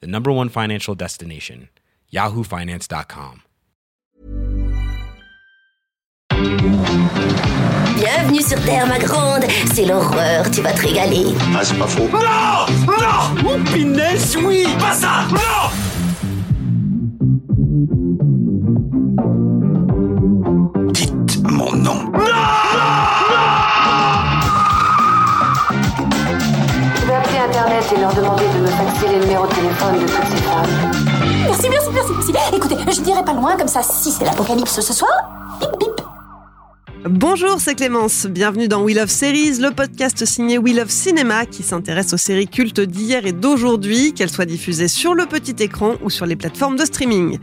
the number one financial destination, yahoofinance.com. Bienvenue sur Terre, ma grande. C'est l'horreur, tu vas te régaler. Ah, c'est pas faux. Non Non Oh, pinesse, oui Pas ça Non Dites mon nom. Je vais appeler Internet et leur demander les numéros de téléphone de toutes ces. Merci, merci, merci, merci. Écoutez, je dirais pas loin, comme ça, si c'est l'apocalypse ce soir, bip bip. Bonjour, c'est Clémence. Bienvenue dans We Love Series, le podcast signé We Love Cinéma qui s'intéresse aux séries cultes d'hier et d'aujourd'hui, qu'elles soient diffusées sur le petit écran ou sur les plateformes de streaming.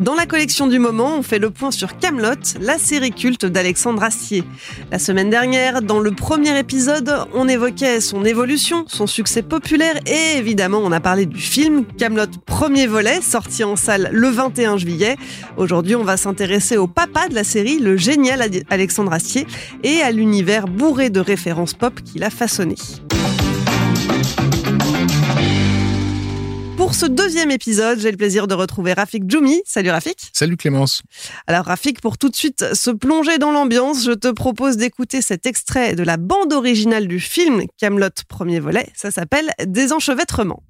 Dans la collection du moment, on fait le point sur Camelot, la série culte d'Alexandre Astier. La semaine dernière, dans le premier épisode, on évoquait son évolution, son succès populaire et évidemment, on a parlé du film Camelot premier volet, sorti en salle le 21 juillet. Aujourd'hui, on va s'intéresser au papa de la série, le génial Alexandre Astier, et à l'univers bourré de références pop qu'il a façonné. Pour ce deuxième épisode, j'ai le plaisir de retrouver Rafik Djoumi. Salut Rafik. Salut Clémence. Alors Rafik, pour tout de suite se plonger dans l'ambiance, je te propose d'écouter cet extrait de la bande originale du film Camelot premier volet. Ça s'appelle Désenchevêtrement.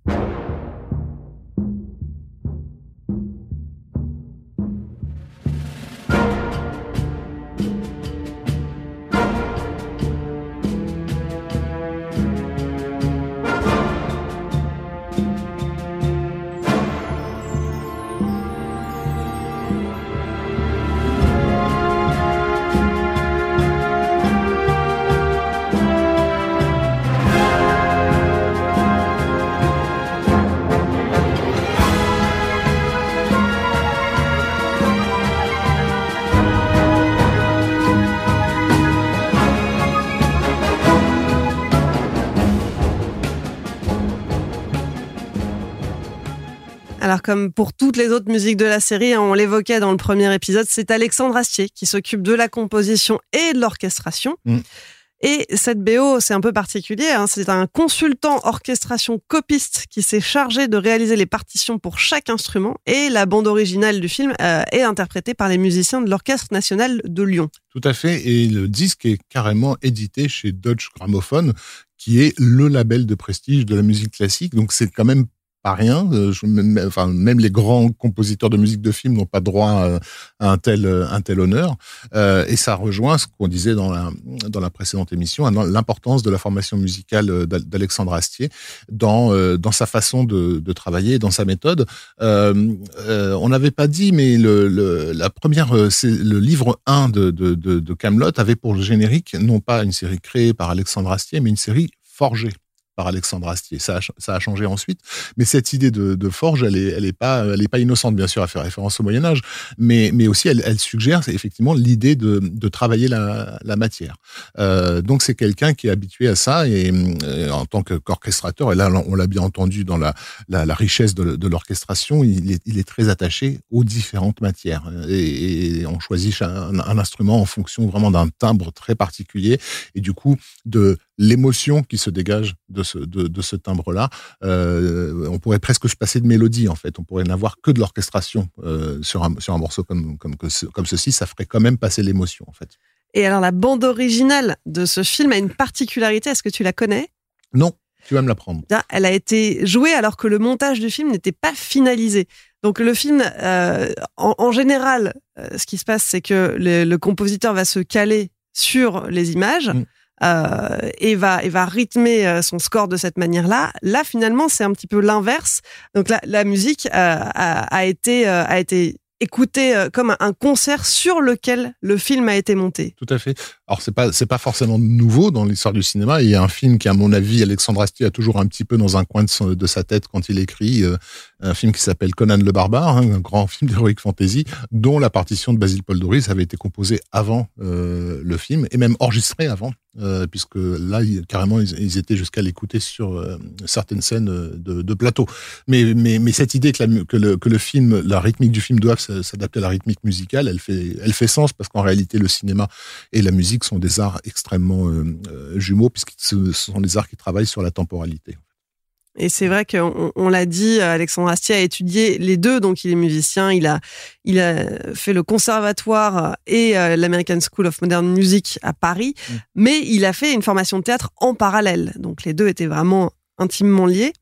Comme pour toutes les autres musiques de la série, hein, on l'évoquait dans le premier épisode, c'est Alexandre Astier qui s'occupe de la composition et de l'orchestration. Mm. Et cette BO, c'est un peu particulier. hein, c'est un consultant orchestration copiste qui s'est chargé de réaliser les partitions pour chaque instrument. Et la bande originale du film euh, est interprétée par les musiciens de l'Orchestre national de Lyon. Tout à fait. Et le disque est carrément édité chez Deutsche Grammophon, qui est le label de prestige de la musique classique. Donc c'est quand même pas rien. Euh, je- même, enfin, même les grands compositeurs de musique de film n'ont pas droit à, à un tel un tel honneur. Euh, et ça rejoint ce qu'on disait dans la dans la précédente émission, hein, l'importance de la formation musicale euh, d'Al- d'Alexandre Astier dans euh, dans sa façon de, de travailler, dans sa méthode. Euh, euh, on n'avait pas dit, mais le, le la première, euh, c'est le livre 1 de de de, de Camelot avait pour le générique non pas une série créée par Alexandre Astier, mais une série forgée par Alexandre Astier. Ça a, ça a changé ensuite, mais cette idée de, de forge, elle est, elle est pas, pas innocente bien sûr à faire référence au Moyen Âge, mais, mais aussi elle, elle suggère effectivement l'idée de, de travailler la, la matière. Euh, donc c'est quelqu'un qui est habitué à ça et euh, en tant qu'orchestrateur, et là on l'a bien entendu dans la, la, la richesse de, de l'orchestration, il est, il est très attaché aux différentes matières et, et on choisit un, un instrument en fonction vraiment d'un timbre très particulier et du coup de l'émotion qui se dégage de ce, de, de ce timbre-là. Euh, on pourrait presque se passer de mélodie, en fait. On pourrait n'avoir que de l'orchestration euh, sur, un, sur un morceau comme, comme, comme ceci. Ça ferait quand même passer l'émotion, en fait. Et alors la bande originale de ce film a une particularité. Est-ce que tu la connais? Non, tu vas me l'apprendre. Bien, Elle a été jouée alors que le montage du film n'était pas finalisé. Donc le film, euh, en, en général, euh, ce qui se passe, c'est que le, le compositeur va se caler sur les images. Mm. Euh, et va et va rythmer euh, son score de cette manière-là. Là, finalement, c'est un petit peu l'inverse. Donc la, la musique euh, a, été a été écoutée comme un- concert sur lequel le film a été monté. Tout à fait. Alors c'est pas c'est pas forcément nouveau dans l'histoire du cinéma. Il y a un film qui, à mon avis, Alexandre Astier a toujours un petit peu dans un coin de, sa tête quand il écrit, un film qui s'appelle Conan le Barbare, hein, un grand film d'heroic fantasy, dont la partition de Basil Paul Doris avait été composée avant euh, le film et même enregistrée avant, euh, puisque là, carrément, ils, étaient jusqu'à l'écouter sur euh, certaines scènes de, de, plateau. Mais, mais, mais cette idée que, la, que, le, que le film, la rythmique du film doivent s'adapter à la rythmique musicale, elle fait, elle fait sens parce qu'en réalité, le cinéma et la musique sont des arts extrêmement jumeaux, puisque ce sont des arts qui travaillent sur la temporalité. Et c'est vrai qu'on on, l'a dit, Alexandre Astier a étudié les deux, donc il est musicien, il a, il a fait le conservatoire et euh, l'American School of Modern Music à Paris, mm. mais il a fait une formation de théâtre en parallèle. Donc les deux étaient vraiment intimement liés.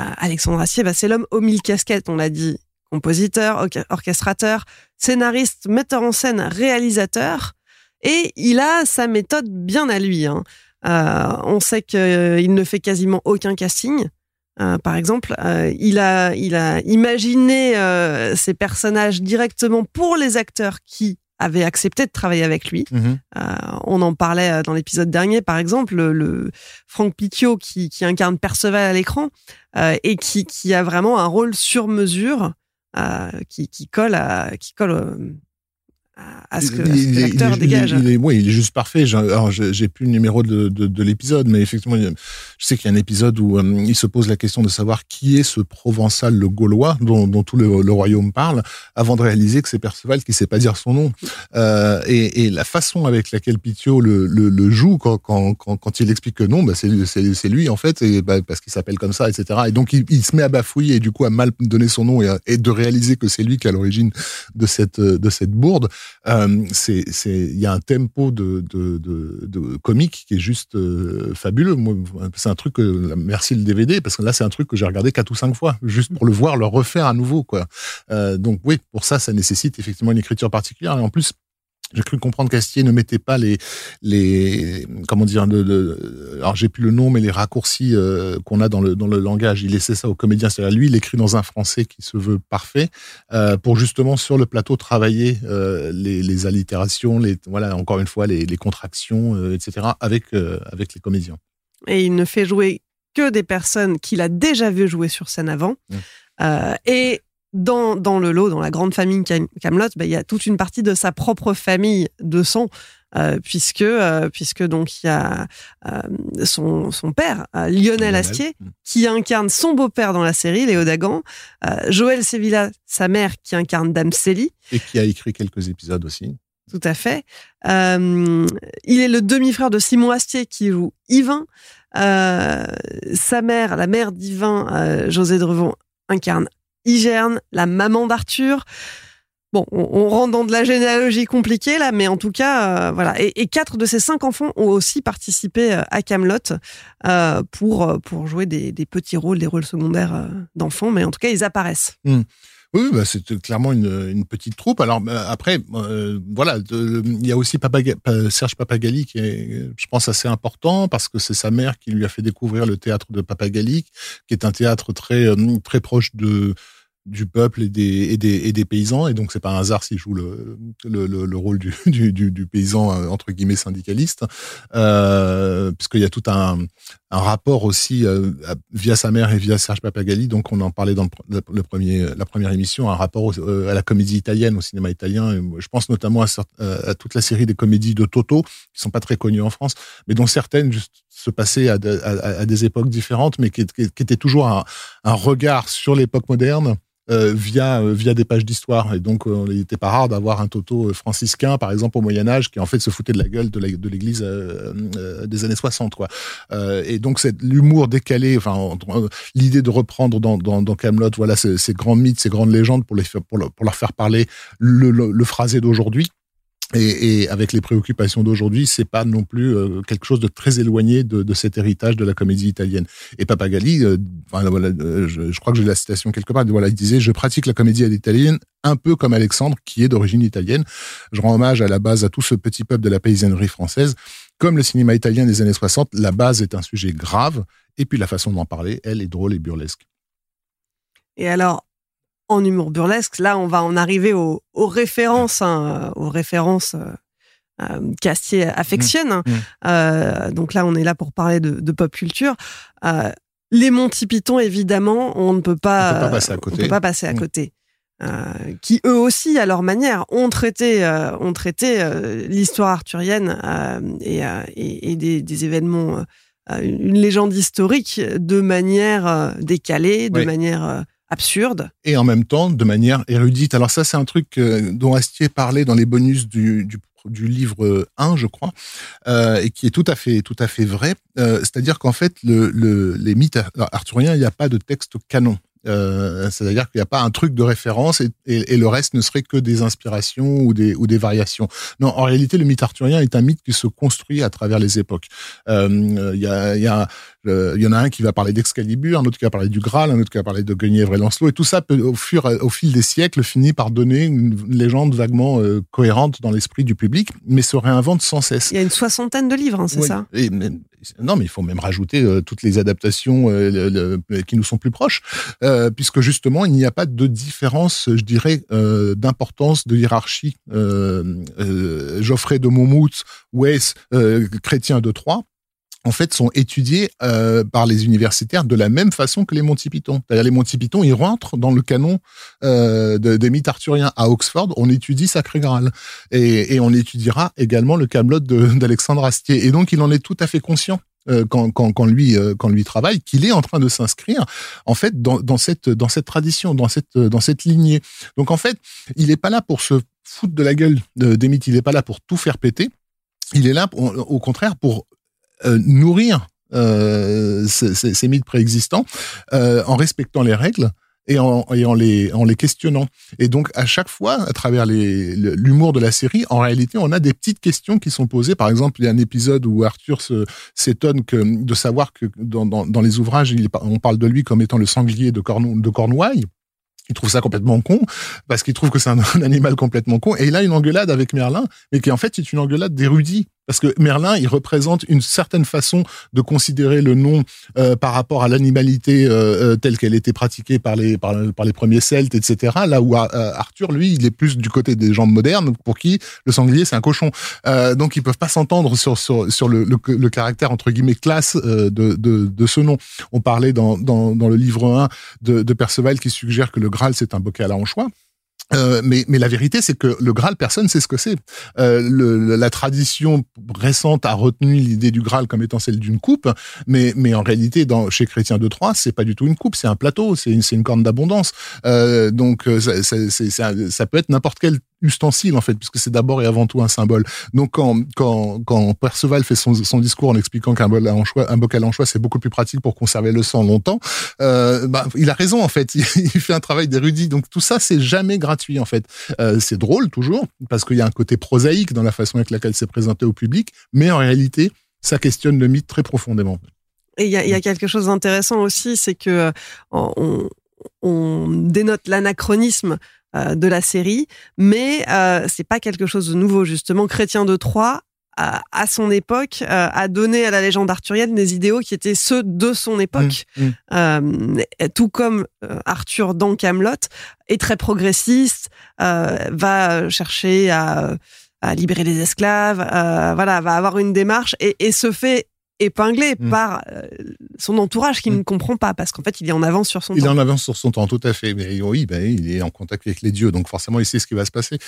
Euh, Alexandre Astier, bah, c'est l'homme aux mille casquettes, on l'a dit, compositeur, orchestrateur, scénariste, metteur en scène, réalisateur, et il a sa méthode bien à lui. Hein. Euh, on sait qu'il euh, ne fait quasiment aucun casting. Euh, par exemple, il a il a imaginé ces personnages directement pour les acteurs qui avaient accepté de travailler avec lui. Mhm. on en parlait dans l'épisode dernier, par exemple, le, Franck Picchio qui, incarne Perceval à l'écran et qui, qui a vraiment un rôle sur mesure qui, qui colle à qui colle à ce que, l'acteur dégage. Il est, il est juste parfait. Alors, j'ai plus le numéro de, de, de l'épisode, mais effectivement, je sais qu'il y a un épisode où euh, il se pose la question de savoir qui est ce Provençal, le Gaulois, dont, dont tout le, le, royaume parle, avant de réaliser que c'est Perceval qui sait pas dire son nom. Euh, et, et, la façon avec laquelle Pitio le, le, le joue quand, quand, quand, quand, il explique que non, bah c'est lui en fait, et bah, parce qu'il s'appelle comme ça, etc. Et donc il, il, se met à bafouiller et du coup à mal donner son nom et, et de réaliser que c'est lui qui est à l'origine de cette de cette bourde. Euh, il y a un tempo de, de, de, de comique qui est juste euh, fabuleux. C'est un truc que, merci le DVD, parce que là, c'est un truc que j'ai regardé quatre ou cinq fois, juste pour le voir, le refaire à nouveau, quoi. Euh, donc oui, pour ça, ça nécessite effectivement une écriture particulière. Et en plus, j'ai cru comprendre qu'Astier ne mettait pas les les comment dire de, de alors j'ai plus le nom mais les raccourcis euh, qu'on a dans le dans le langage. Il laissait ça au comédien c'est-à-dire lui il écrit dans un français qui se veut parfait euh, pour justement sur le plateau travailler euh, les, les allitérations les voilà encore une fois les, les contractions etc avec avec les comédiens. Et il ne fait jouer que des personnes qu'il a déjà vu jouer sur scène avant. Mmh. et dans, dans le lot, dans la grande famille Camelot, bah, il y a toute une partie de sa propre famille de sang, euh, puisque euh, puisque donc il y a euh, son, son père Lionel, Astier mm. qui incarne son beau-père dans la série Léo Dagan, Joël Sevilla sa mère qui incarne Dame Célie et qui a écrit quelques épisodes aussi. Tout à fait. il est le demi-frère de Simon Astier qui joue Yvain. sa mère, la mère d'Yvain, José Drevon, incarne Igerne, la maman d'Arthur. Bon, on, rentre dans de la généalogie compliquée là, mais en tout cas, euh, voilà. Et, quatre de ces cinq enfants ont aussi participé euh, à Camelot euh, pour pour jouer des, petits rôles, des rôles secondaires d'enfants, mais en tout cas, ils apparaissent. Hmm. Oui, bah, c'est clairement une, petite troupe. Alors après, voilà, il y a aussi Serge Papagali qui est, je pense, assez important parce que c'est sa mère qui lui a fait découvrir le théâtre de Papagali, qui est un théâtre très très proche de du peuple et des, et des, et des paysans. Et donc, c'est pas un hasard s'il joue le, le, le, rôle du, du, du, paysan, euh, entre guillemets, syndicaliste, euh, puisqu'il y a tout un, un rapport aussi euh, via sa mère et via Serge Papagali. Donc, on en parlait dans le, premier, la première émission, un rapport euh, à la comédie italienne, au cinéma italien. je pense notamment à, toute la série des comédies de Toto, qui sont pas très connues en France, mais dont certaines se passaient à des époques différentes, mais qui, qui, qui étaient toujours un, un regard sur l'époque moderne euh, via euh, via des pages d'histoire. Et donc, euh, il n'était pas rare d'avoir un Toto franciscain, par exemple, au Moyen Âge, qui en fait se foutait de la gueule de l'Église des années 60. Quoi. et donc, l'humour décalé, enfin, l'idée de reprendre dans, dans, dans Camelot, voilà, ces, ces, grands mythes, ces grandes légendes pour les pour, pour leur faire parler le, le, le phrasé d'aujourd'hui. Et, et, avec les préoccupations d'aujourd'hui, c'est pas non plus euh, quelque chose de très éloigné de, de, cet héritage de la comédie italienne. Et Papagali, euh, enfin, voilà, euh, je, je, crois que j'ai la citation quelque part. Voilà, il disait je pratique la comédie italienne un peu comme Alexandre, qui est d'origine italienne. Je rends hommage à la base à tout ce petit peuple de la paysannerie française. Comme le cinéma italien des années 60, la base est un sujet grave, et puis la façon d'en parler, elle, est drôle et burlesque. Et alors, en humour burlesque. Là, on va en arriver aux, références, hein, aux références euh, euh, Castier affectionne. Mmh. Mmh. Euh, donc là, on est là pour parler de, pop culture. Les Monty Python, évidemment, on ne peut pas, On peut pas passer à côté. on peut pas passer à Mm. côté. Euh, qui eux aussi, à leur manière, ont traité, euh, ont traité euh, l'histoire arthurienne euh, et, euh, et, et des, des événements, euh, une légende historique de manière euh, décalée, de Oui. manière euh, absurde. et en même temps de manière érudite. Alors ça, c'est un truc euh, dont Astier parlait dans les bonus du, du, livre 1, je crois, euh, et qui est tout à fait, tout à fait vrai. Euh, C'est-à-dire qu'en fait, le, le, les mythes ar- arthuriens, il n'y a pas de texte canon. Euh, C'est-à-dire qu'il n'y a pas un truc de référence et, et, et le reste ne serait que des inspirations ou des, ou des variations. Non, en réalité, le mythe arthurien est un mythe qui se construit à travers les époques. Euh, Il y, a, il y, a, euh, il y en a un qui va parler d'Excalibur, un autre qui va parler du Graal, un autre qui va parler de Guenièvre et Lancelot, et tout ça, peut, au, fur, au fil des siècles, finit par donner une légende vaguement euh, cohérente dans l'esprit du public, mais se réinvente sans cesse. Il y a une soixantaine de livres, hein, c'est ça? Et non, mais il faut même rajouter euh, toutes les adaptations euh, qui nous sont plus proches, euh, puisque justement, il n'y a pas de différence, je dirais, euh, d'importance, de hiérarchie. Euh, euh, Geoffrey de Monmouth, euh, Chrétien de Troyes, en fait, sont étudiés euh, par les universitaires de la même façon que les Monty Python. C'est-à-dire les Monty Python, ils rentrent dans le canon euh, de- des mythes arthuriens à Oxford. On étudie Sacré Graal et, on étudiera également le Camelot d'Alexandre Astier. Et donc, il en est tout à fait conscient. euh, Quand, lui quand lui travaille qu'il est en train de s'inscrire en fait dans, cette dans cette tradition dans cette dans cette lignée donc en fait il n'est pas là pour se foutre de la gueule de- des mythes il n'est pas là pour tout faire péter il est là au contraire pour nourrir euh, ces, ces- ces mythes préexistants euh, en respectant les règles et en, et en les en les questionnant. Et donc à chaque fois, à travers l'humour de la série, en réalité, on a des petites questions qui sont posées. Par exemple, il y a un épisode où Arthur s'étonne de savoir que dans, dans, dans les ouvrages, il, on parle de lui comme étant le sanglier de, Cornou- de Cornouailles. Il trouve ça complètement con parce qu'il trouve que c'est un, un animal complètement con. Et il a une engueulade avec Merlin, mais qui en fait est une engueulade d'érudit. Parce que Merlin, il représente une certaine façon de considérer le nom euh, par rapport à l'animalité euh, euh, telle qu'elle était pratiquée par les, par, les premiers Celtes, etc. Là où euh, Arthur, lui, il est plus du côté des gens modernes, pour qui le sanglier, c'est un cochon. Euh, donc, ils peuvent pas s'entendre sur, sur, sur le, le, le caractère, entre guillemets, classe euh, de, de, de ce nom. On parlait dans, dans, dans le livre 1 de, de Perceval qui suggère que le Graal, c'est un bocal à anchois. Euh, mais, mais la vérité, c'est que le Graal, personne sait ce que c'est. Euh, la tradition récente a retenu l'idée du Graal comme étant celle d'une coupe, mais, mais en réalité, dans, chez Chrétien de Troyes, c'est pas du tout une coupe, c'est un plateau, c'est une, une corne d'abondance. Euh, donc, euh, ça, ça- ça peut être n'importe quel ustensile en fait, puisque c'est d'abord et avant tout un symbole. Donc quand quand Perceval fait son, discours en expliquant qu'un bol un bocal à anchois c'est beaucoup plus pratique pour conserver le sang longtemps, euh, bah, il a raison en fait. Il, fait un travail d'érudit. Donc tout ça c'est jamais gratuit en fait. Euh, c'est drôle toujours parce qu'il y a un côté prosaïque dans la façon avec laquelle c'est présenté au public, mais en réalité ça questionne le mythe très profondément. Et il y a, quelque chose d'intéressant aussi, c'est que euh, on, dénote l'anachronisme de la série, mais euh, c'est pas quelque chose de nouveau. Justement, Chrétien de Troyes, à, à son époque, euh, a donné à la légende arthurienne des idéaux qui étaient ceux de son époque. Mmh, mmh. Euh, tout comme euh, Arthur dans Camelot est très progressiste, euh, va chercher à, à libérer les esclaves, euh, voilà, va avoir une démarche et, et se fait épingler Mm. par euh, son entourage qui Mm. ne comprend pas parce qu'en fait il est en avance sur son Il est temps. en avance sur son temps, tout à fait. Mais oui, ben, il est en contact avec les dieux, donc forcément, il sait ce qui va se passer.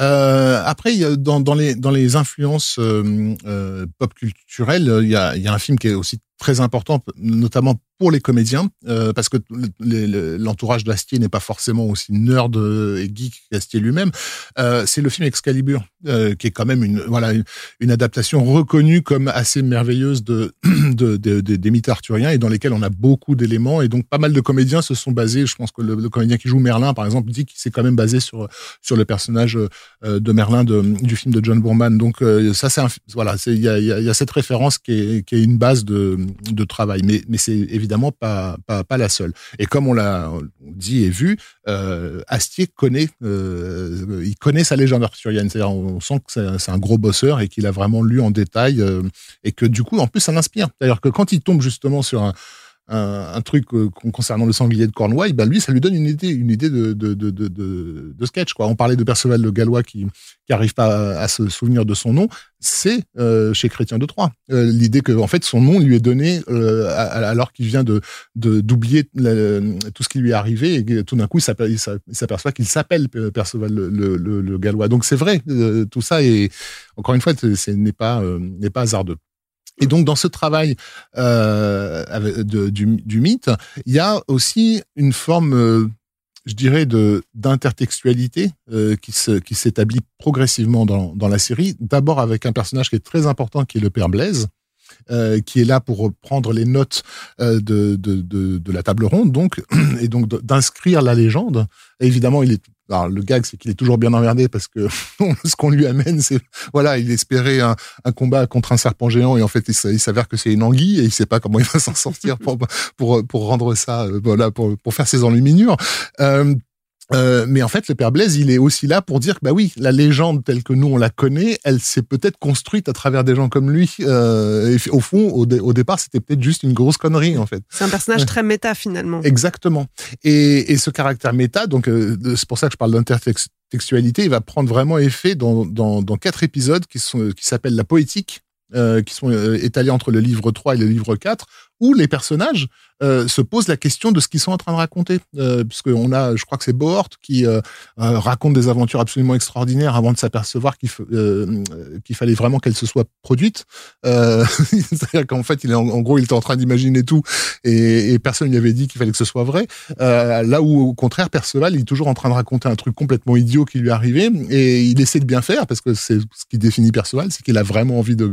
Euh, après, il y a, dans, dans, les, dans les influences euh, euh, pop culturelles, il y, a, il y a un film qui est aussi très important, notamment pour les comédiens, euh, parce que le- le- l'entourage d'Astier n'est pas forcément aussi nerd et geek qu'Astier lui-même. Euh, c'est le film Excalibur, euh, qui est quand même une voilà une, adaptation reconnue comme assez merveilleuse de, de, de- de- des mythes arthuriens et dans lesquels on a beaucoup d'éléments et donc pas mal de comédiens se sont basés. Je pense que le, comédien qui joue Merlin, par exemple, dit qu'il s'est quand même basé sur sur le personnage euh, de Merlin du film de John Boorman. Donc euh, ça, c'est voilà, il y a, y, a, y a cette référence qui est, qui est une base de, de travail, mais mais c'est évidemment pas, pas la seule. Et comme on l'a dit et vu, euh, Astier connaît euh, il connaît sa légende arthurienne. C'est-à-dire on sent que c'est un gros bosseur et qu'il a vraiment lu en détail euh, et que du coup en plus ça l'inspire. C'est-à-dire que quand il tombe justement sur un un, un truc euh, concernant le sanglier de Cornouailles, ben lui, ça lui donne une idée, une idée de, de, de, de, de sketch. Quoi. On parlait de Perceval le Gallois qui qui arrive pas à, se souvenir de son nom. C'est euh, chez Chrétien de Troyes euh, l'idée que en fait son nom lui est donné euh, alors qu'il vient de d'oublier tout ce qui lui est arrivé et tout d'un coup il s'aperçoit qu'il s'appelle Perceval le, le, le, Gallois. Donc c'est vrai tout ça et encore une fois ce n'est pas n'est pas hasardeux. Et donc dans ce travail euh, du, mythe, il y a aussi une forme, euh, je dirais, d'intertextualité euh, qui se, qui s'établit progressivement dans, dans la série. D'abord avec un personnage qui est très important, qui est le père Blaise. Euh, qui est là pour prendre les notes euh, de, de, de, de, la table ronde, donc, et donc d'inscrire la légende. évidemment, il est alors, le gag, c'est qu'il est toujours bien emmerdé parce que ce qu'on lui amène, c'est voilà, il espérait un, combat contre un serpent géant et en fait, il, s'avère que c'est une anguille et il sait pas comment il va s'en sortir pour, pour, pour rendre ça, euh, voilà, pour, pour faire ses enluminures. Euh, euh, mais en fait, le père Blaise, il est aussi là pour dire que bah oui, la légende telle que nous on la connaît, elle s'est peut-être construite à travers des gens comme lui. Euh, et au fond, au, au départ, c'était peut-être juste une grosse connerie en fait. C'est un personnage très méta finalement. Exactement. Et, et ce caractère méta, donc euh, c'est pour ça que je parle d'intertextualité, il va prendre vraiment effet dans, dans, dans quatre épisodes qui sont qui s'appellent la poétique. Euh, qui sont étalés entre le livre 3 et le livre 4, où les personnages euh, se posent la question de ce qu'ils sont en train de raconter. Euh, Puisqu'on a, je crois que c'est Bohort qui euh, euh, raconte des aventures absolument extraordinaires avant de s'apercevoir qu'il fallait vraiment qu'elles se soient produites. C'est-à-dire qu'en fait, en, gros, il était en train d'imaginer tout et, personne lui avait dit qu'il fallait que ce soit vrai. là où, au contraire, Perceval, il est toujours en train de raconter un truc complètement idiot qui lui est arrivé et il essaie de bien faire parce que c'est ce qui définit Perceval, c'est qu'il a vraiment envie de,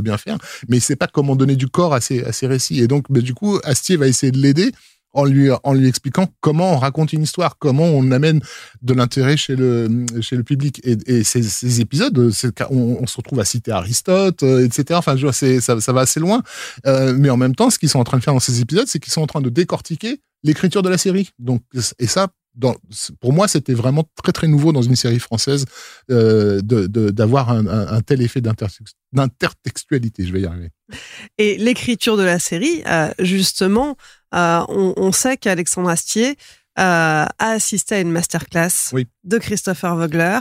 bien faire, mais il sait pas comment donner du corps à ses, à ses Et donc, bah, du coup, Astier va essayer de l'aider en lui expliquant comment on raconte une histoire, comment on amène de l'intérêt chez le public. Et, ces, épisodes, on, se retrouve à citer Aristote, euh, etc. Enfin, je vois, ça va assez loin. Euh, mais en même temps, ce qu'ils sont en train de faire dans ces épisodes, c'est qu'ils sont en train de décortiquer l'écriture de la série. Donc, et ça, dans, pour moi, c'était vraiment très très nouveau dans une série française euh, d'avoir un, un, un, tel effet d'intertextualité. Je vais y arriver. Et l'écriture de la série, euh, justement, euh, on, on, sait qu'Alexandre Astier euh, a assisté à une masterclass oui. de Christopher Vogler.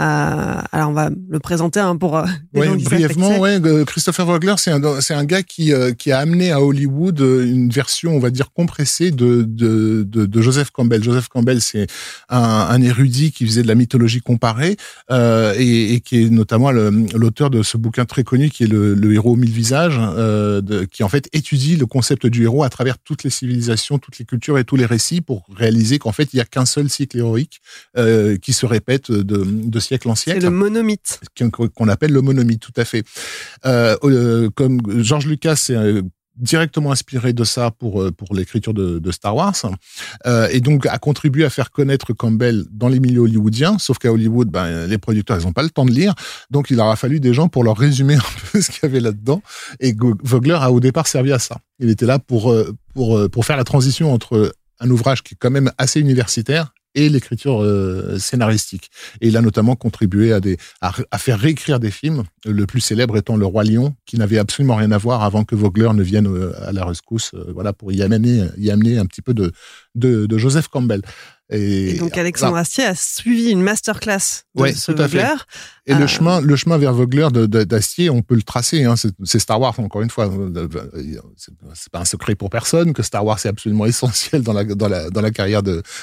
Euh, alors on va le présenter hein, pour euh, ouais, brièvement. Ouais, Christopher Vogler, c'est un c'est un gars qui euh, qui a amené à Hollywood euh, une version, on va dire compressée de de de, de Joseph Campbell. Joseph Campbell, c'est un, un, érudit qui faisait de la mythologie comparée euh, et, et, qui est notamment l'auteur de ce bouquin très connu qui est le, le héros aux mille visages, de, qui en fait étudie le concept du héros à travers toutes les civilisations, toutes les cultures et tous les récits pour réaliser qu'en fait il y a qu'un seul cycle héroïque qui se répète de, de siècle en siècle. C'est le monomythe. Qu'on appelle le monomythe, tout à fait. Euh, euh comme George Lucas s'est euh, directement inspiré de ça pour pour l'écriture de, de, Star Wars euh, et donc a contribué à faire connaître Campbell dans les milieux hollywoodiens sauf qu'à Hollywood ben, les producteurs ils ont pas le temps de lire donc il aura fallu des gens pour leur résumer un peu ce qu'il y avait là-dedans et Vogler a au départ servi à ça il était là pour pour pour faire la transition entre un ouvrage qui est quand même assez universitaire et l'écriture euh, scénaristique. Et il a notamment contribué à, des, à, faire réécrire des films, le plus célèbre étant Le Roi Lion, qui n'avait absolument rien à voir avant que Vogler ne vienne euh, à la rescousse, euh, voilà, pour y amener, y amener un petit peu de, de, de Joseph Campbell. Et, et donc Alexandre Astier a suivi une masterclass de ouais, ce tout à Vogler. Fait. Et euh... le chemin, le chemin vers Vogler d'Astier, on peut le tracer. Hein, c'est Star Wars encore une fois. C'est pas un secret pour personne que Star Wars est absolument essentiel dans la dans la dans la carrière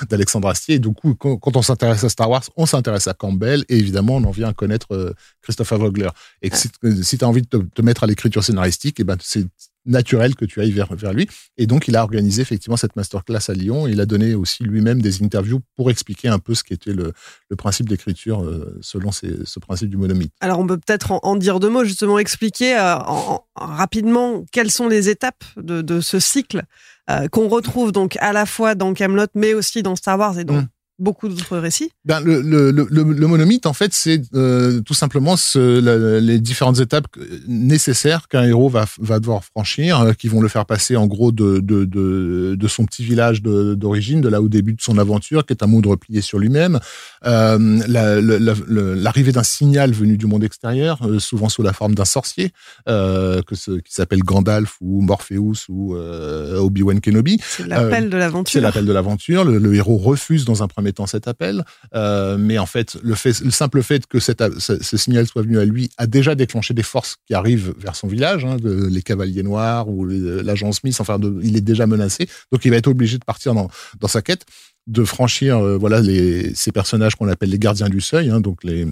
d'Alexandre Astier. Et du coup, quand, on s'intéresse à Star Wars, on s'intéresse à Campbell et évidemment, on en vient à connaître euh, Christopher Vogler. Et ah. si, si tu as envie de te, te mettre à l'écriture scénaristique, et ben c'est naturel que tu ailles vers, vers lui. Et donc, il a organisé effectivement cette masterclass à Lyon. Il a donné aussi lui-même des interviews pour expliquer un peu ce qu'était le, le principe d'écriture euh, selon ces, ce principe du monomythe. Alors, on peut peut-être en, en, dire deux mots, justement, expliquer euh, en, en, rapidement quelles sont les étapes de, de ce cycle euh, qu'on retrouve donc à la fois dans Camelot, mais aussi dans Star Wars et dans mmh beaucoup d'autres récits ben, le, le, le, le, monomythe, en fait, c'est euh, tout simplement ce, les différentes étapes nécessaires qu'un héros va, va devoir franchir, euh, qui vont le faire passer en gros de, de, de, de son petit village d'origine, de, là où débute son aventure, qui est un monde replié sur lui-même, euh, l'arrivée d'un signal venu du monde extérieur, souvent sous la forme d'un sorcier, que ce, qui s'appelle Gandalf ou Morpheus ou Obi-Wan Kenobi. C'est l'appel de l'aventure. C'est l'appel de l'aventure. Le, héros refuse dans un premier cet appel, euh, mais en fait, le, fait, le simple fait que ce, signal soit venu à lui a déjà déclenché des forces qui arrivent vers son village, hein, les cavaliers noirs ou l'agent Smith. Enfin, de, il est déjà menacé, donc il va être obligé de partir dans, dans sa quête, de franchir euh, voilà les, ces personnages qu'on appelle les gardiens du seuil, hein, donc les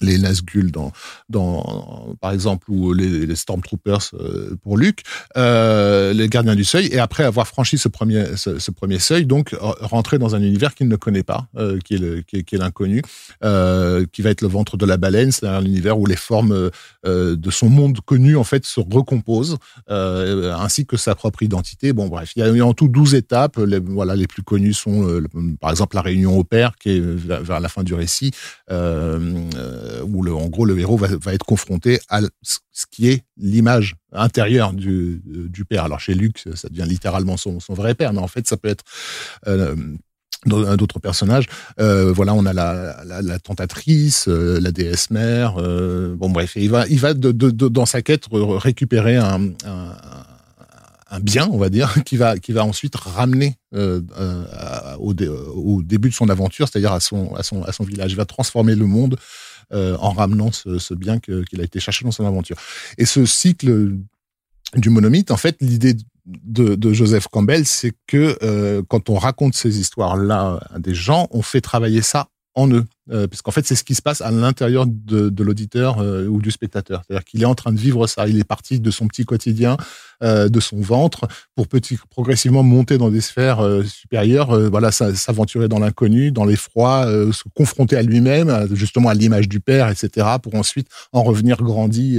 les Nazgûl dans, par exemple, ou les, Stormtroopers euh, pour Luke, euh, les Gardiens du Seuil, et après avoir franchi ce premier, ce, premier seuil, donc rentrer dans un univers qu'il ne connaît pas, euh, qui est l'inconnu, euh, qui va être le ventre de la baleine, c'est-à-dire l'univers où les formes euh, de son monde connu en fait se recomposent, ainsi que sa propre identité. Bon, bref, il y a en tout 12 étapes. Les, voilà, les plus connues sont, par exemple, la réunion au père, qui est vers la fin du récit. Euh, euh, où le, en gros le héros va, être confronté à ce qui est l'image intérieure du, du père. Alors chez Luc, ça devient littéralement son, son vrai père, mais en fait ça peut être euh, d'autres personnages. Euh, voilà, on a la, tentatrice, euh, la déesse mère. Euh, bon, bref, il va, il va dans sa quête récupérer un, bien, on va dire, qui va, qui va ensuite ramener euh, au, au, début de son aventure, c'est-à-dire à son, à son, à son village. Il va transformer le monde euh, en ramenant ce, ce bien qu'il a été chercher dans son aventure. Et ce cycle du monomythe, en fait, l'idée de, de, Joseph Campbell, c'est que euh, quand on raconte ces histoires-là à des gens, on fait travailler ça en eux. Euh, puisqu'en fait, c'est ce qui se passe à l'intérieur de, l'auditeur euh, ou du spectateur. C'est-à-dire qu'il est en train de vivre ça. Il est parti de son petit quotidien, euh, de son ventre, pour petit, progressivement monter dans des sphères euh, supérieures. Voilà, s'aventurer dans l'inconnu, dans l'effroi, se confronter à lui-même, justement à l'image du père, etc., pour ensuite en revenir grandi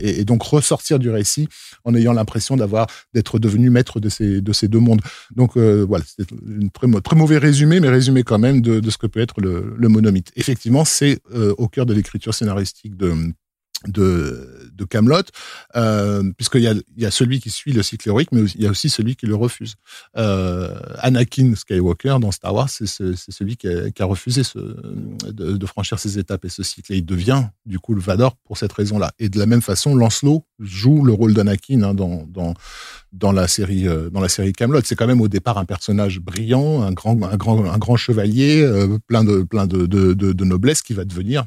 et, donc ressortir du récit en ayant l'impression d'avoir d'être devenu maître de ces de ces deux mondes. Donc voilà, c'est un très, mauvais résumé, mais résumé quand même de, de ce que peut être le, le Effectivement, c'est euh, au cœur de l'écriture scénaristique de de, de Camelot, euh, puisqu'il y a, il y a celui qui suit le cycle héroïque, mais il y a aussi celui qui le refuse. Euh, Anakin Skywalker dans Star Wars, c'est, celui qui a, qui a refusé ce, de, de, franchir ces étapes et ce cycle, et il devient du coup le Vador pour cette raison-là. Et de la même façon, Lancelot joue le rôle d'Anakin hein, dans, dans dans la série euh, dans la série Camelot. C'est quand même au départ un personnage brillant, un grand un grand un grand chevalier, euh, plein de plein de, de, de noblesse qui va devenir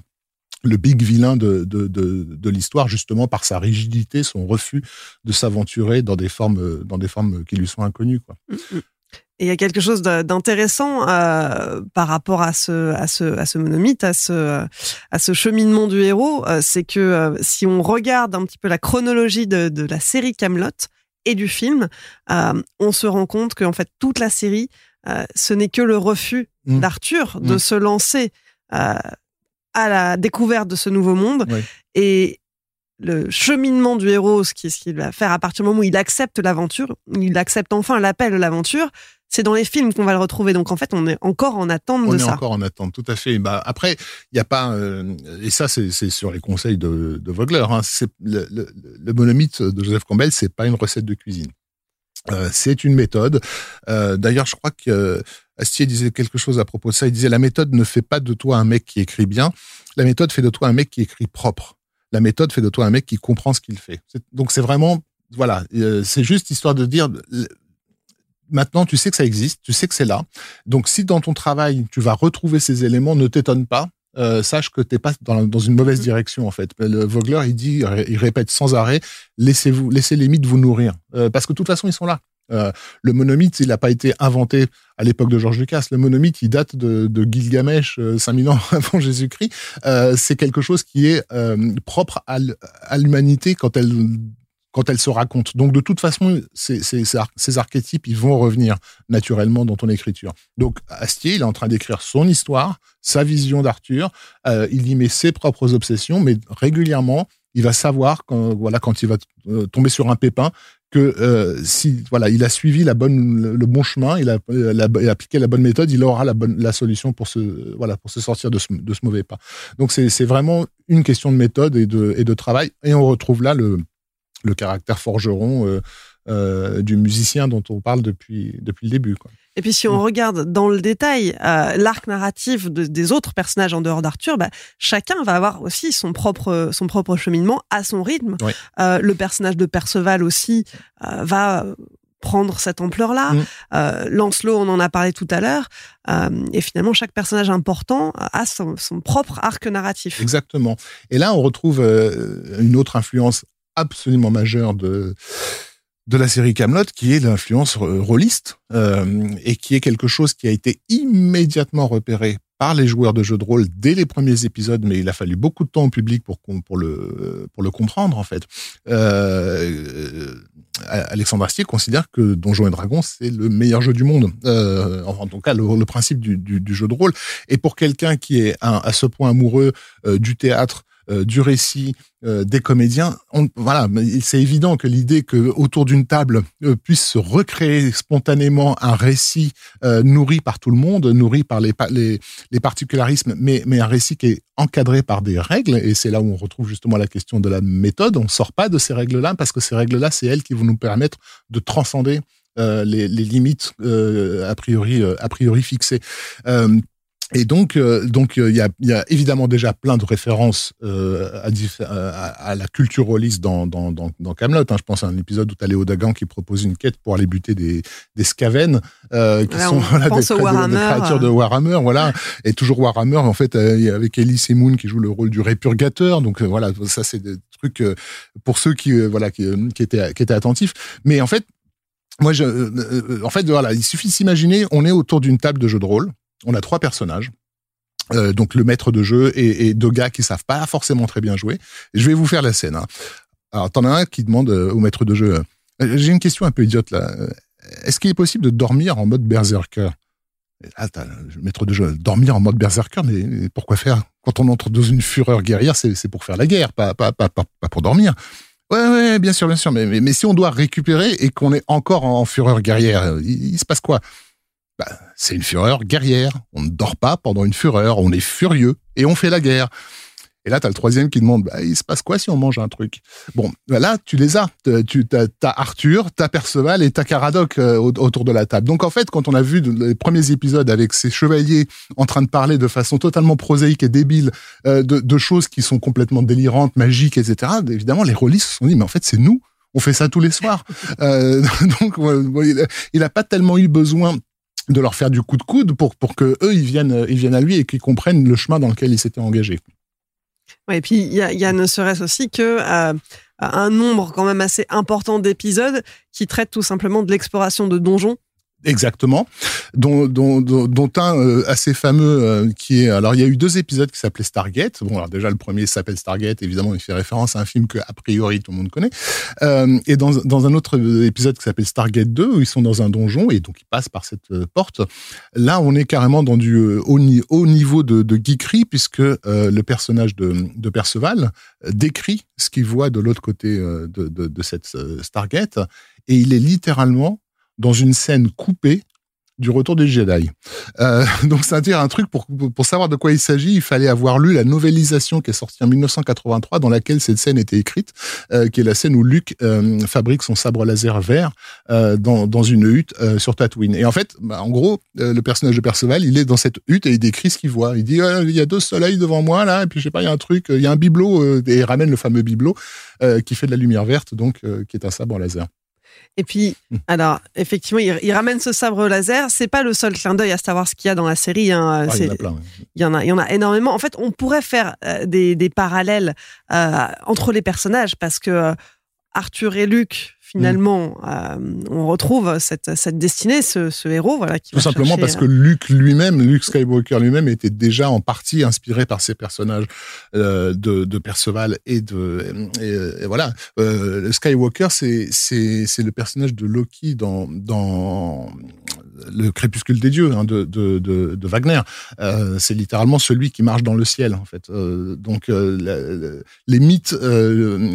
le big vilain de, de, de, de l'histoire, justement par sa rigidité, son refus de s'aventurer dans des formes, dans des formes qui lui sont inconnues. Quoi. Mm, mm. Et il y a quelque chose d'intéressant euh, par rapport à ce, à ce, à ce monomythe, à ce, à ce cheminement du héros, euh, c'est que euh, si on regarde un petit peu la chronologie de, de la série Camelot et du film, euh, on se rend compte qu'en fait toute la série, euh, ce n'est que le refus mmh. d'Arthur de mmh. se lancer à la découverte de ce nouveau monde. Oui. Et le cheminement du héros, ce qu'il va faire à partir du moment où il accepte l'aventure, il accepte enfin l'appel de l'aventure, c'est dans les films qu'on va le retrouver. Donc en fait, on est encore en attente on de ça. On est encore en attente, tout à fait. Bah, après, il n'y a pas... Euh, et ça, c'est sur les conseils de, de Vogler. Hein, le, le, le monomythe de Joseph Campbell, c'est pas une recette de cuisine. Euh, c'est une méthode. Euh, D'ailleurs, je crois que euh, Astier disait quelque chose à propos de ça. Il disait la méthode ne fait pas de toi un mec qui écrit bien. La méthode fait de toi un mec qui écrit propre. La méthode fait de toi un mec qui comprend ce qu'il fait. Donc c'est vraiment voilà, euh, c'est juste histoire de dire maintenant tu sais que ça existe, tu sais que c'est là. Donc si dans ton travail tu vas retrouver ces éléments, ne t'étonne pas euh, sache que t'es pas dans, dans, une mauvaise mm. direction en fait. Le Vogler, il dit, il répète sans arrêt, laissez-vous, laissez les mythes vous nourrir, euh, parce que de toute façon ils sont là. Euh, le monomythe, il n'a pas été inventé à l'époque de Georges Lucas. Le monomythe, il date de, de Gilgamesh, euh, 5000 ans avant Jésus-Christ. Euh, c'est quelque chose qui est euh, propre à l'humanité quand elle quand elle se raconte. Donc de toute façon, ces, archétypes, ils vont revenir naturellement dans ton écriture. Donc Astier, il est en train d'écrire son histoire, sa vision d'Arthur, euh, il y met ses propres obsessions, mais régulièrement, il va savoir quand voilà quand il va euh, tomber sur un pépin que euh, si voilà, il a suivi la bonne, le, bon chemin, il a, appliqué la bonne méthode, il aura la bonne, la solution pour se, voilà, pour se sortir de ce, mauvais pas. Donc c'est, vraiment une question de méthode et de, et de travail, et on retrouve là le, le caractère forgeron euh, euh, du musicien dont on parle depuis, depuis le début. Quoi. Et puis si on regarde dans le détail euh, l'arc narratif de- des autres personnages en dehors d'Arthur, bah, chacun va avoir aussi son propre son propre cheminement à son rythme. Oui. Euh, le personnage de Perceval aussi euh, va prendre cette ampleur-là. Mm. Lancelot, on en a parlé tout à l'heure. Et finalement, chaque personnage important a son, son propre arc narratif. Exactement. Et là, on retrouve une autre influence absolument majeure de de la série Camelot, qui est l'influence euh, rôliste, euh, et qui est quelque chose qui a été immédiatement repéré par les joueurs de jeux de rôle dès les premiers épisodes, mais il a fallu beaucoup de temps au public pour pour le pour le comprendre en fait. Euh, Alexandre Astier considère que Donjons et Dragons c'est le meilleur jeu du monde, euh, en tout cas le, principe du, jeu de rôle. Et pour quelqu'un qui est à ce point amoureux euh, du théâtre, euh, du récit, euh, des comédiens, on, voilà, c'est évident que l'idée que autour d'une table euh, puisse se recréer spontanément un récit euh, nourri par tout le monde, nourri par les, les, particularismes, mais, mais un récit qui est encadré par des règles, et c'est là où on retrouve justement la question de la méthode. On sort pas de ces règles-là parce que ces règles-là, c'est elles qui vont nous permettre de transcender euh, les, limites euh, a priori euh, a priori fixées. Euh, et donc, euh, donc euh, il y, a, y a évidemment déjà plein de références euh, à, diff- à, à la culture rôliste dans dans dans, dans Camelot. Hein. Je pense à un épisode où t'as Léo Dagan qui propose une quête pour aller buter des des scaven euh, qui sont on voilà, des, au des- des Warhammer, créatures de euh. Warhammer. Voilà, et toujours Warhammer en fait euh, avec Elise et Moon qui joue le rôle du répurgateur. Donc euh, voilà, ça c'est des trucs euh, pour ceux qui euh, voilà qui, euh, qui étaient qui étaient attentifs. Mais en fait, moi, je, euh, euh, en fait, voilà, il suffit de s'imaginer, on est autour d'une table de jeu de rôle, on a trois personnages. Euh, donc le maître de jeu et, deux gars qui savent pas forcément très bien jouer. Je vais vous faire la scène. hein. Alors t'en as un qui demande euh, au maître de jeu. euh, J'ai une question un peu idiote là. Est-ce qu'il est possible de dormir en mode berserker? Là, t'as le maître de jeu. Dormir en mode berserker, mais pourquoi faire? Quand on entre dans une fureur guerrière, c'est pour faire la guerre, pas pas pas pas, pour dormir. Ouais, bien sûr, bien sûr. Mais, si on doit récupérer et qu'on est encore en fureur guerrière, il se passe quoi? Bah, C'est une fureur guerrière. On ne dort pas pendant une fureur. On est furieux et on fait la guerre. Et là, t'as le troisième qui demande, bah, il se passe quoi si on mange un truc? Bon, bah là, tu les as. Tu as, Arthur, t'as Perceval et t'as Caradoc euh, au- autour de la table. Donc en fait, quand on a vu les premiers épisodes avec ces chevaliers en train de parler de façon totalement prosaïque et débile euh, de, de choses qui sont complètement délirantes, magiques, etc., évidemment, les rôlistes se sont dit, mais en fait, c'est nous. On fait ça tous les soirs. Euh, donc, il, a- il a pas tellement eu besoin de leur faire du coup de coude pour pour que eux ils viennent ils viennent à lui et qu'ils comprennent le chemin dans lequel ils s'étaient engagés. Ouais, et puis il y a, il y a ne serait-ce aussi que euh, un nombre quand même assez important d'épisodes qui traitent tout simplement de l'exploration de donjons. Exactement, dont, dont, dont, un euh, assez fameux euh, qui est. Alors, il y a eu deux épisodes qui s'appelaient Stargate. Bon, alors déjà le premier s'appelle Stargate. Évidemment, il fait référence à un film que a priori tout le monde connaît. Euh, et dans, dans un autre épisode qui s'appelle Stargate 2, où ils sont dans un donjon et donc ils passent par cette euh, porte. Là, on est carrément dans du euh, haut, ni- haut niveau de, de geekerie puisque euh, le personnage de, de Perceval euh, décrit ce qu'il voit de l'autre côté euh, de, de, de cette euh, Stargate et il est littéralement dans une scène coupée du retour des Jedi. Euh, donc c'est-à-dire un truc pour pour savoir de quoi il s'agit, il fallait avoir lu la novélisation qui est sortie en 1983 dans laquelle cette scène était écrite, euh, qui est la scène où Luke euh, fabrique son sabre laser vert euh, dans dans une hutte euh, sur Tatooine. Et en fait, bah, en gros, euh, le personnage de Perceval, il est dans cette hutte et il décrit ce qu'il voit. Il dit Ah, il y a deux soleils devant moi là, et puis je sais pas, il y a un truc, il y a un bibelot et il ramène le fameux bibelot qui fait de la lumière verte, donc qui est un sabre laser. Et puis, Hmm. alors, effectivement, il, il ramène ce sabre laser. C'est pas le seul clin d'œil à savoir ce qu'il y a dans la série. Hein. Ah, il y en a plein. ouais. il y en a, il y en a énormément. En fait, on pourrait faire euh, des, des parallèles euh, entre les personnages parce que euh, Arthur et Luc, finalement, euh, on retrouve cette, cette destinée, ce, ce héros, voilà, qui Tout va simplement chercher, parce euh, que Luke lui-même, Luke Skywalker lui-même, était déjà en partie inspiré par ces personnages euh, de, de Perceval et de et, et voilà. Euh, Skywalker, c'est c'est c'est le personnage de Loki dans dans le crépuscule des dieux hein, de, de, de, de, Wagner. Euh, c'est littéralement celui qui marche dans le ciel, en fait. Euh, donc, euh, les mythes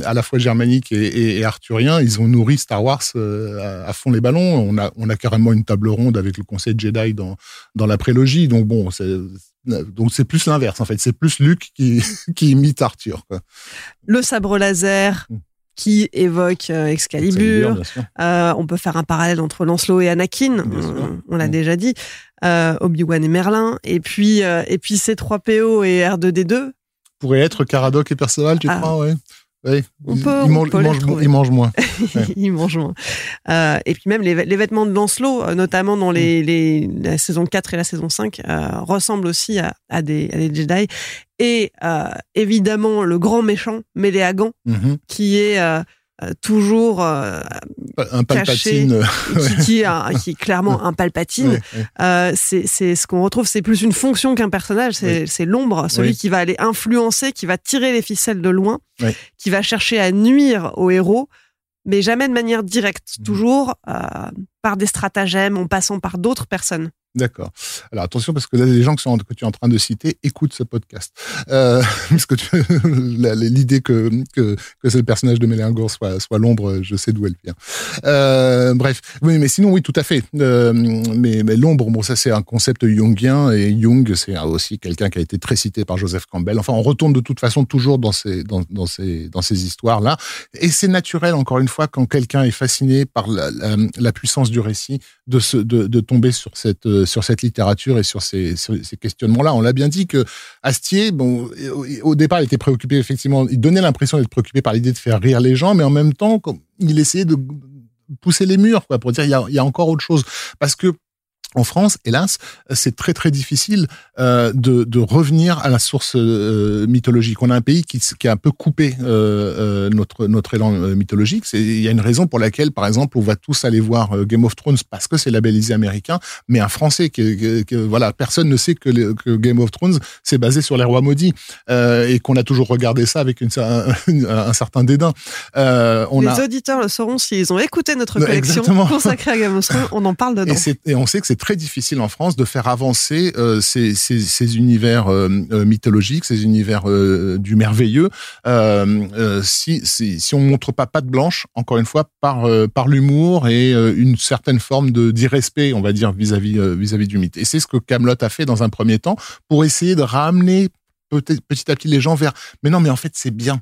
à la fois germaniques et, et, et, arthuriens, ils ont nourri Star Wars à, à, fond les ballons. On a, on a carrément une table ronde avec le Conseil Jedi dans, dans la prélogie. Donc, bon, c'est donc c'est plus l'inverse en fait, c'est plus Luke qui, qui imite Arthur. Quoi. Le sabre laser, mm qui évoque euh, Excalibur. Euh, on peut faire un parallèle entre Lancelot et Anakin, on, l'a mmh. déjà dit. Euh, Obi-Wan et Merlin. Et puis, et puis C3PO et R2D2. Pourrait être Caradoc et Perceval, tu ah. crois, ouais. Oui, on peut, il, mange, peut il, mange, il, mange, moins. Ouais. il mange moins. Euh, et puis même les, les, vêtements de Lancelot, euh, notamment dans les, les, la saison 4 et la saison 5, euh, ressemblent aussi à, à, des, à des Jedi. Et euh, évidemment, le grand méchant, Méléagan, mm -hmm. qui est toujours euh, un palpatine caché, qui, qui, est, qui, est, clairement un palpatine. Euh, c'est ce qu'on retrouve, c'est plus une fonction qu'un personnage, c'est oui. l'ombre, celui qui va aller influencer, qui va tirer les ficelles de loin, qui va chercher à nuire au héros, mais jamais de manière directe, mmh. toujours euh, par des stratagèmes, en passant par d'autres personnes. D'accord. Alors attention parce que là, les gens que, sont, tu es en train de citer écoutent ce podcast. Euh, parce que l'idée que, que, que le personnage de Mélingour soit, soit l'ombre, je sais d'où elle vient. Euh, bref, oui, mais sinon, oui, tout à fait. Euh, mais l'ombre, bon, ça c'est un concept jungien et Jung, c'est aussi quelqu'un qui a été très cité par Joseph Campbell. Enfin, on retourne de toute façon toujours dans ces, dans, ces, dans ces histoires-là. Et c'est naturel, encore une fois, quand quelqu'un est fasciné par la, puissance du récit, de, se, de tomber sur cette sur cette littérature et sur ces, questionnements-là. On l'a bien dit que Astier, bon, au départ, il était préoccupé effectivement, il donnait l'impression d'être préoccupé par l'idée de faire rire les gens, mais en même temps, il essayait de pousser les murs, quoi, pour dire y a, il y a encore autre chose. Parce que en France, hélas, c'est très très difficile euh, de, de, revenir à la source euh, mythologique. On a un pays qui, qui a un peu coupé euh, euh notre notre élan euh, mythologique. Il y a une raison pour laquelle, par exemple, on va tous aller voir euh, Game of Thrones parce que c'est labellisé américain, mais un Français qui, voilà, personne ne sait que, le, que Game of Thrones c'est basé sur les rois maudits et qu'on a toujours regardé ça avec une, un, un certain dédain. on les a... auditeurs le sauront s'ils ont écouté notre collection Exactement. consacrée à Game of Thrones. On en parle dedans. Et, et on sait que c'est très difficile en France de faire avancer euh, ces, univers euh, euh, mythologiques, ces univers du merveilleux, si, si, si on montre pas patte blanche, encore une fois, par, par l'humour et une certaine forme d'irrespect, on va dire, vis-à-vis vis-à-vis du mythe. Et c'est ce que Camelot a fait dans un premier temps pour essayer de ramener petit à petit les gens vers mais non mais en fait c'est bien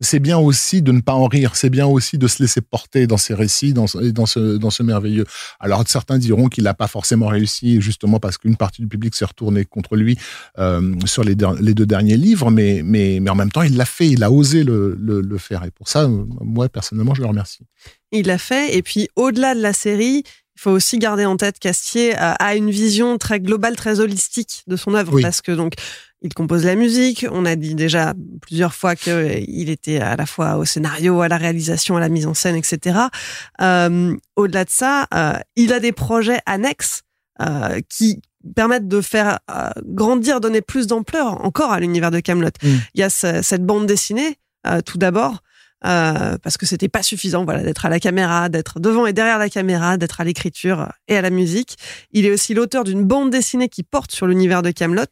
c'est bien aussi de ne pas en rire, c'est bien aussi de se laisser porter dans ces récits, dans, ce, merveilleux. Alors certains diront qu'il n'a pas forcément réussi, justement parce qu'une partie du public s'est retournée contre lui euh, sur les, deux derniers livres, mais, en même temps, il l'a fait, il a osé le, faire. Et pour ça, moi, personnellement, je le remercie. Il l'a fait, et puis au-delà de la série, il faut aussi garder en tête qu'Astier a une vision très globale, très holistique de son œuvre, oui. parce que donc il compose la musique. On a dit déjà plusieurs fois qu'il était à la fois au scénario, à la réalisation, à la mise en scène, etc. Euh, Au-delà de ça, euh, il a des projets annexes euh, qui permettent de faire euh, grandir, donner plus d'ampleur encore à l'univers de Camelot. Mm. Il y a ce, cette bande dessinée, euh, tout d'abord, euh, parce que c'était pas suffisant, voilà, d'être à la caméra, d'être devant et derrière la caméra, d'être à l'écriture et à la musique. Il est aussi l'auteur d'une bande dessinée qui porte sur l'univers de Camelot,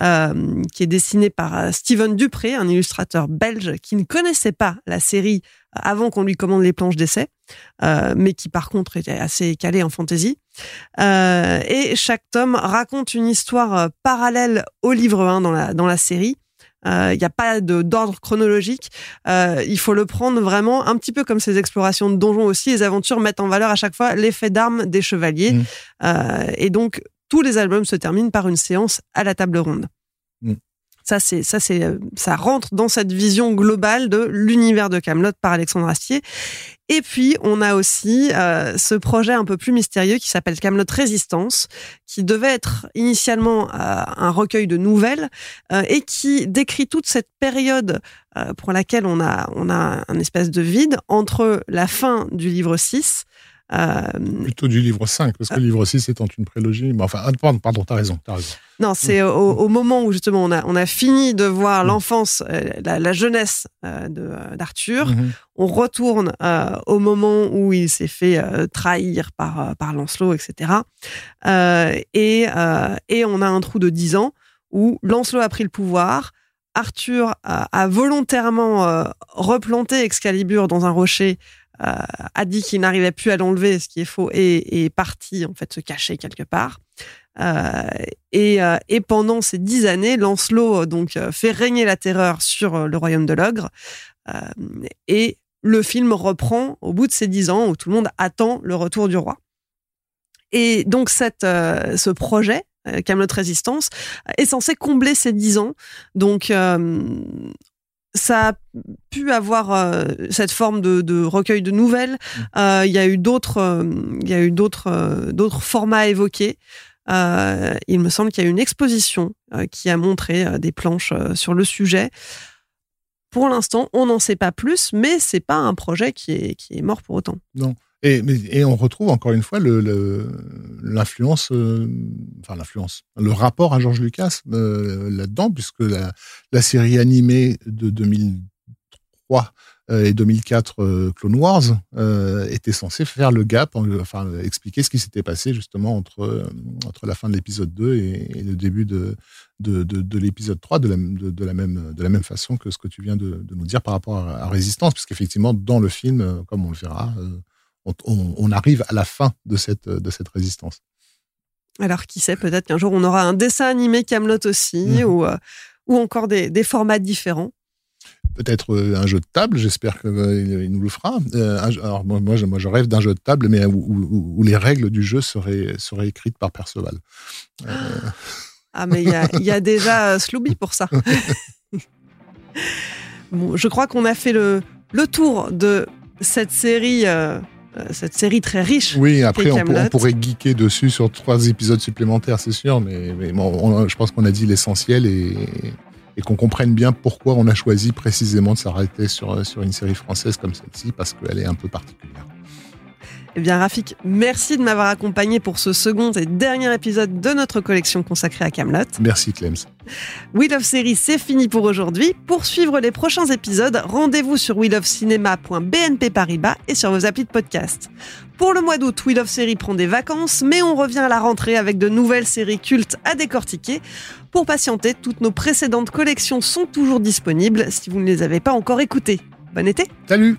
euh, qui est dessinée par euh, Steven Dupré, un illustrateur belge qui ne connaissait pas la série avant qu'on lui commande les planches d'essai, euh, mais qui par contre était assez calé en fantasy. Euh, et chaque tome raconte une histoire parallèle au livre 1 dans la, dans la série il euh, n'y a pas d'ordre chronologique. Euh, il faut le prendre vraiment un petit peu comme ces explorations de donjons aussi. Les aventures mettent en valeur à chaque fois l'effet d'armes des chevaliers. Mmh. Euh, et donc, tous les albums se terminent par une séance à la table ronde. Mmh. Ça, c'est, ça, c'est, ça rentre dans cette vision globale de l'univers de Camelot par Alexandre Astier. Et puis, on a aussi euh, ce projet un peu plus mystérieux qui s'appelle Camelot Résistance, qui devait être initialement euh, un recueil de nouvelles euh, et qui décrit toute cette période euh, pour laquelle on a, on a un espèce de vide entre la fin du livre 6 Euh, Plutôt du livre 5, parce que le livre 6 étant une prélogie. Mais enfin, ah, pardon, pardon t'as raison, t'as raison. Non, c'est au, au moment où justement on a, on a fini de voir l'enfance, euh, la, la jeunesse euh, euh, d'Arthur. Mhm. On retourne euh, au moment où il s'est fait euh, trahir par, euh, par Lancelot, etc. Euh, et, euh, et on a un trou de 10 ans où Lancelot a pris le pouvoir. Arthur a, a volontairement euh, replanté Excalibur dans un rocher, euh, a dit qu'il n'arrivait plus à l'enlever, ce qui est faux, et, est parti en fait se cacher quelque part. Euh, et, euh, et pendant ces dix années, Lancelot euh, donc euh, fait régner la terreur sur euh, le royaume de l'ogre. Euh, et le film reprend au bout de ces dix ans où tout le monde attend le retour du roi. Et donc cette, euh, ce projet, euh, Camelot Résistance, est censé combler ces dix ans. Donc euh, ça a pu avoir euh, cette forme de, de recueil de nouvelles. Euh, Il y a eu d'autres, euh, il y a eu d'autres, d'autres formats évoqués. Il me semble qu'il y a eu une exposition qui a montré des planches sur le sujet. Pour l'instant, on n'en sait pas plus, mais c'est pas un projet qui est, qui est mort pour autant. Et, on retrouve encore une fois l'influence, euh, enfin l'influence, le rapport à George Lucas euh, là-dedans, puisque la, série animée de 2003 euh, et 2004, euh, Clone Wars, était censée faire le gap, en- enfin expliquer ce qui s'était passé justement entre, entre la fin de l'épisode 2 et, le début de, de, de, de l'épisode 3 de la, de, la même, de la même façon que ce que tu viens de, nous dire par rapport à, à Résistance, puisqu'effectivement, dans le film, comme on le verra, on, on- on arrive à la fin de cette, de cette résistance. Alors qui sait, peut-être qu'un jour on aura un dessin animé Camelot aussi, Mhm. ou, euh, ou encore des, des formats différents. Peut-être euh, un jeu de table, j'espère qu'il il nous le fera. Euh, alors moi, moi, je, rêve d'un jeu de table, mais où, où- où les règles du jeu seraient, seraient écrites par Perceval. Euh, Ah, mais il y a, il y a déjà euh, Slooby pour ça. bon, je crois qu'on a fait le, le tour de cette série, euh, euh, cette série très riche. oui, après, on, pourrait geeker dessus sur trois épisodes supplémentaires, c'est sûr, mais, mais bon, on- je pense qu'on a dit l'essentiel et, et qu'on comprenne bien pourquoi on a choisi précisément de s'arrêter sur, sur une série française comme celle-ci, parce qu'elle est un peu particulière. Eh bien, Rafik, merci de m'avoir accompagné pour ce second et dernier épisode de notre collection consacrée à Camelot. Merci Clems. We Love Series, c'est fini pour aujourd'hui. Pour suivre les prochains épisodes, rendez-vous sur WeLoveCinema.bnp Paribas et sur vos applis de podcast. Pour le mois d'août, We Love Series prend des vacances, mais on revient à la rentrée avec de nouvelles séries cultes à décortiquer. Pour patienter, toutes nos précédentes collections sont toujours disponibles si vous ne les avez pas encore écoutées. Bon été Salut